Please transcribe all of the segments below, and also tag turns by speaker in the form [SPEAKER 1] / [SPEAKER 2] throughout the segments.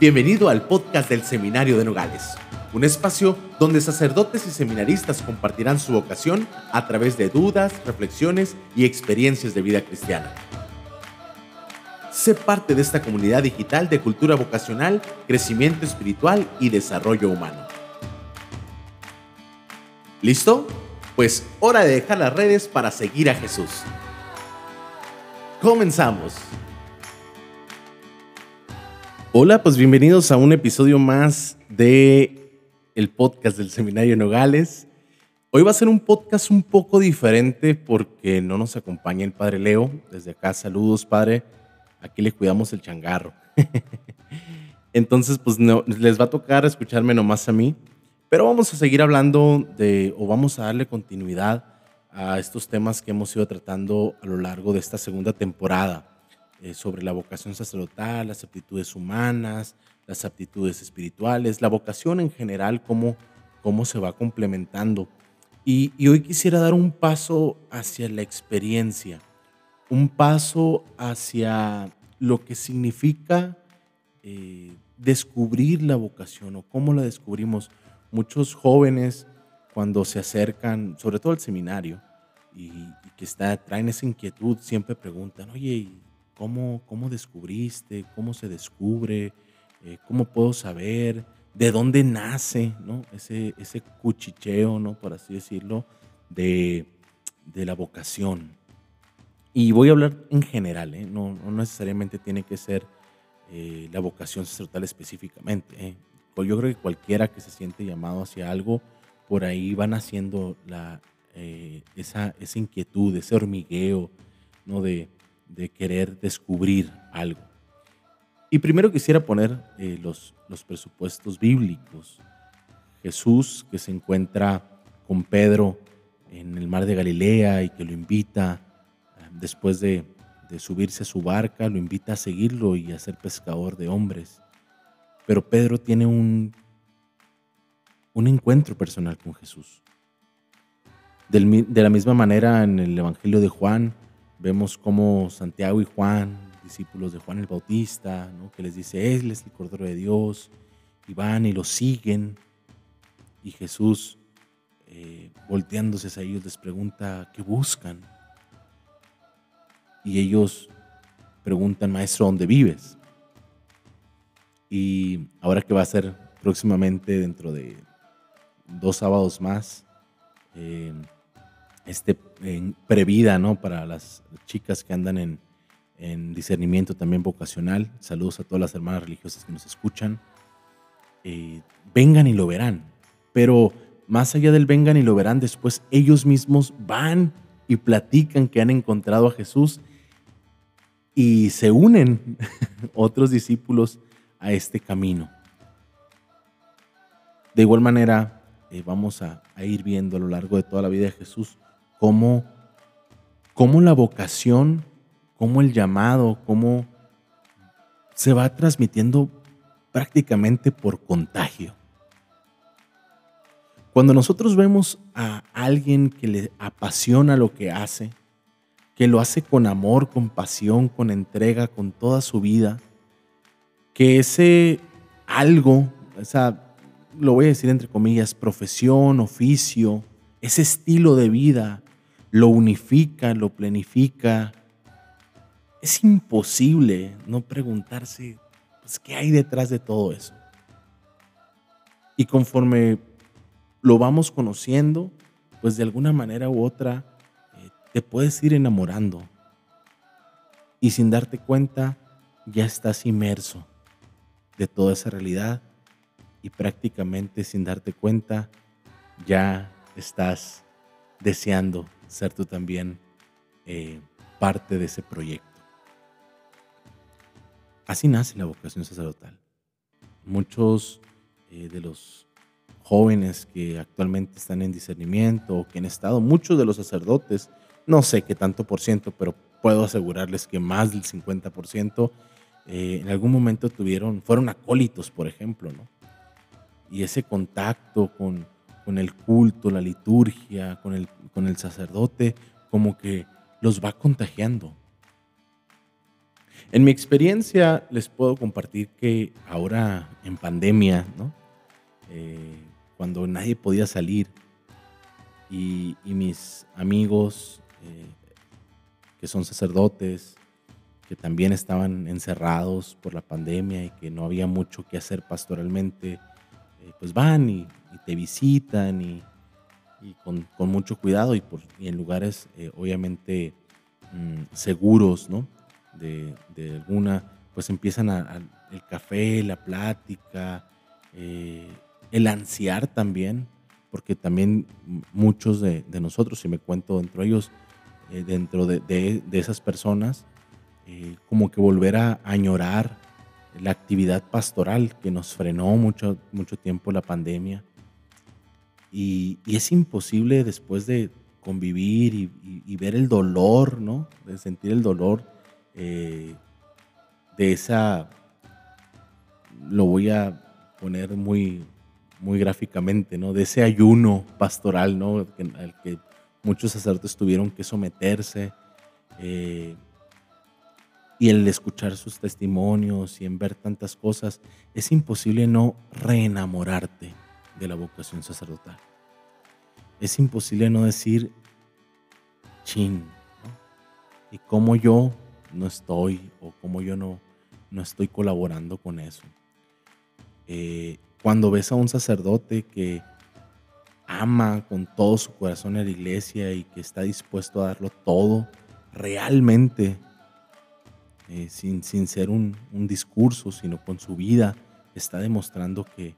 [SPEAKER 1] Bienvenido al podcast del Seminario de Nogales, un espacio donde sacerdotes y seminaristas compartirán su vocación a través de dudas, reflexiones y experiencias de vida cristiana. Sé parte de esta comunidad digital de cultura vocacional, crecimiento espiritual y desarrollo humano. ¿Listo? Pues hora de dejar las redes para seguir a Jesús. Comenzamos. Hola, pues bienvenidos a un episodio más de el podcast del Seminario Nogales. Hoy va a ser un podcast un poco diferente porque no nos acompaña el Padre Leo. Desde acá, saludos, Padre. Aquí le cuidamos el changarro. Entonces, pues no, les va a tocar escucharme nomás a mí. Pero vamos a seguir hablando de, o vamos a darle continuidad a estos temas que hemos ido tratando a lo largo de esta segunda temporada, eh, sobre la vocación sacerdotal, las aptitudes humanas, las aptitudes espirituales, la vocación en general, cómo, cómo se va complementando. Y, hoy quisiera dar un paso hacia la experiencia, un paso hacia lo que significa eh, descubrir la vocación o cómo la descubrimos muchos jóvenes cuando se acercan, sobre todo al seminario, y, que está, traen esa inquietud, siempre preguntan, oye, ¿cómo, cómo descubriste? ¿Cómo se descubre? Eh, ¿Cómo puedo saber? ¿De dónde nace ¿no? ese, ese cuchicheo, ¿no? por así decirlo, de, de la vocación? Y voy a hablar en general, ¿eh? no, no, necesariamente tiene que ser eh, la vocación sacerdotal específicamente. ¿eh? Pues yo creo que cualquiera que se siente llamado hacia algo, por ahí van haciendo la, eh, esa, esa, inquietud, ese hormigueo, ¿no? De, de, querer descubrir algo. Y primero quisiera poner eh, los, los presupuestos bíblicos. Jesús que se encuentra con Pedro en el mar de Galilea y que lo invita, eh, después de, de subirse a su barca, lo invita a seguirlo y a ser pescador de hombres. Pero Pedro tiene un, un encuentro personal con Jesús. de la misma manera, en el Evangelio de Juan, vemos cómo Santiago y Juan, discípulos de Juan el Bautista, que les dice, Él es el Cordero de Dios, y van y lo siguen. Y Jesús, eh, volteándose a ellos, les pregunta, ¿qué buscan? Y ellos preguntan, Maestro, ¿dónde vives? Y ahora que va a ser próximamente dentro de dos sábados más, eh, este, previda, ¿no? Para las chicas que andan en, en, discernimiento también vocacional. Saludos a todas las hermanas religiosas que nos escuchan. Eh, vengan y lo verán. Pero más allá del vengan y lo verán, después ellos mismos van y platican que han encontrado a Jesús y se unen otros discípulos a este camino. De igual manera, eh, vamos a, ir viendo a lo largo de toda la vida de Jesús cómo, cómo la vocación, cómo el llamado, cómo se va transmitiendo prácticamente por contagio. Cuando nosotros vemos a alguien que le apasiona lo que hace, que lo hace con amor, con pasión, con entrega, con toda su vida, que ese algo, esa, lo voy a decir entre comillas, profesión, oficio, ese estilo de vida, lo unifica, lo planifica. Es imposible no preguntarse, pues, ¿qué hay detrás de todo eso? Y conforme lo vamos conociendo, pues de alguna manera u otra eh, te puedes ir enamorando. Y sin darte cuenta, ya estás inmerso de toda esa realidad y prácticamente sin darte cuenta ya estás deseando ser tú también eh, parte de ese proyecto. Así nace la vocación sacerdotal. Muchos eh, de los jóvenes que actualmente están en discernimiento o que han estado, muchos de los sacerdotes, no sé qué tanto por ciento, pero puedo asegurarles que más del 50% eh, en algún momento tuvieron, fueron acólitos, por ejemplo, ¿no? Y ese contacto con, con el culto, la liturgia, con el, con el sacerdote, como que los va contagiando. En mi experiencia les puedo compartir que ahora en pandemia, ¿no? Eh, cuando nadie podía salir y, mis amigos eh, que son sacerdotes, que también estaban encerrados por la pandemia y que no había mucho que hacer pastoralmente, eh, pues van y, te visitan y, con, mucho cuidado y, por, en lugares obviamente mm, seguros, ¿no? De, alguna, pues empiezan a, el café, la plática, eh, el ansiar también, porque también muchos de, nosotros, si me cuento dentro de ellos, eh, dentro de, esas personas, eh, como que volver a añorar la actividad pastoral que nos frenó mucho, mucho tiempo la pandemia. Y, es imposible después de convivir y, ver el dolor, ¿no? De sentir el dolor eh, de esa, lo voy a poner muy, muy gráficamente, ¿no? De ese ayuno pastoral, ¿no? Al que muchos sacerdotes tuvieron que someterse. Eh, y el escuchar sus testimonios y en ver tantas cosas, es imposible no reenamorarte de la vocación sacerdotal. Es imposible no decir, chin, y cómo yo no estoy o cómo yo no, no estoy colaborando con eso. Eh, cuando ves a un sacerdote que ama con todo su corazón a la iglesia y que está dispuesto a darlo todo, realmente, eh, sin, sin, ser un, discurso, sino con su vida, está demostrando que,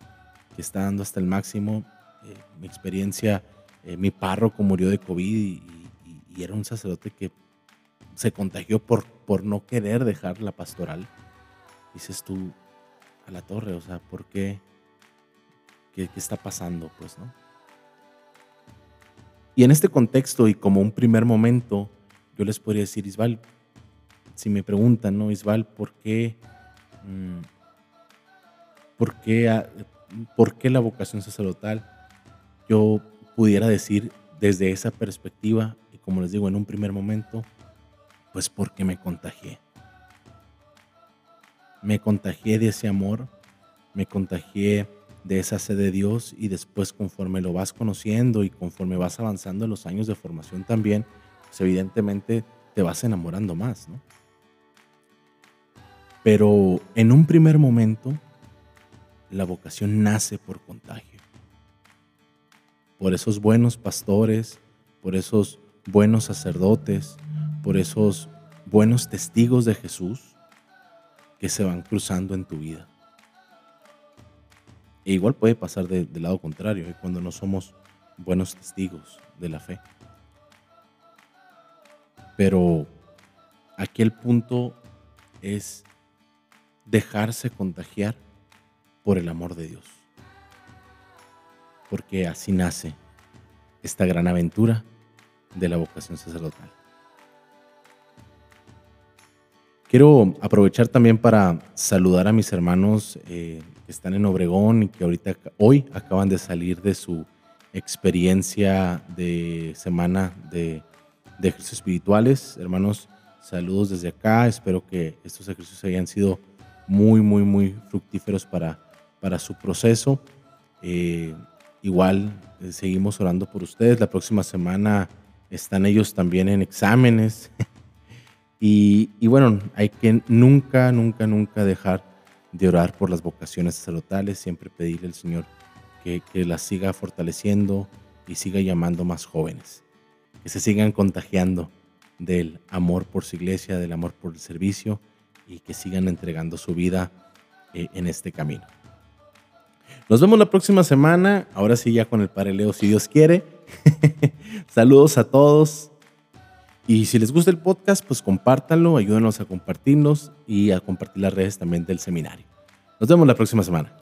[SPEAKER 1] está dando hasta el máximo. Eh, mi experiencia, eh, mi párroco murió de COVID y, era un sacerdote que se contagió por, por no querer dejar la pastoral. Dices tú, a la torre, o sea, ¿por qué? ¿Qué, está pasando? Pues, ¿no? Y en este contexto y como un primer momento, yo les podría decir, Isbal, si me preguntan, ¿no? Isbal, ¿por qué, mm, por qué, por qué la vocación sacerdotal? Yo pudiera decir desde esa perspectiva, y como les digo en un primer momento, pues porque me contagié. Me contagié de ese amor, me contagié de esa sed de Dios y después conforme lo vas conociendo y conforme vas avanzando en los años de formación también, pues evidentemente te vas enamorando más, ¿no? Pero en un primer momento, la vocación nace por contagio. Por esos buenos pastores, por esos buenos sacerdotes, por esos buenos testigos de Jesús que se van cruzando en tu vida. E igual puede pasar del lado contrario, ¿eh? cuando no somos buenos testigos de la fe. Pero aquí el punto es dejarse contagiar por el amor de Dios. Porque así nace esta gran aventura de la vocación sacerdotal. Quiero aprovechar también para saludar a mis hermanos eh, que están en Obregón y que ahorita, hoy acaban de salir de su experiencia de semana de, ejercicios espirituales. Hermanos, saludos desde acá. Espero que estos ejercicios hayan sido muy, muy, muy fructíferos para, para su proceso. Eh, igual eh, seguimos orando por ustedes. La próxima semana están ellos también en exámenes. y, bueno, hay que nunca, nunca, nunca dejar de orar por las vocaciones sacerdotales, siempre pedirle al Señor que, que las siga fortaleciendo y siga llamando más jóvenes, que se sigan contagiando del amor por su iglesia, del amor por el servicio y que sigan entregando su vida eh, en este camino. Nos vemos la próxima semana, ahora sí ya con el Padre Leo, si Dios quiere. Saludos a todos. Y si les gusta el podcast, pues compártanlo, ayúdenos a compartirnos y a compartir las redes también del seminario. Nos vemos la próxima semana.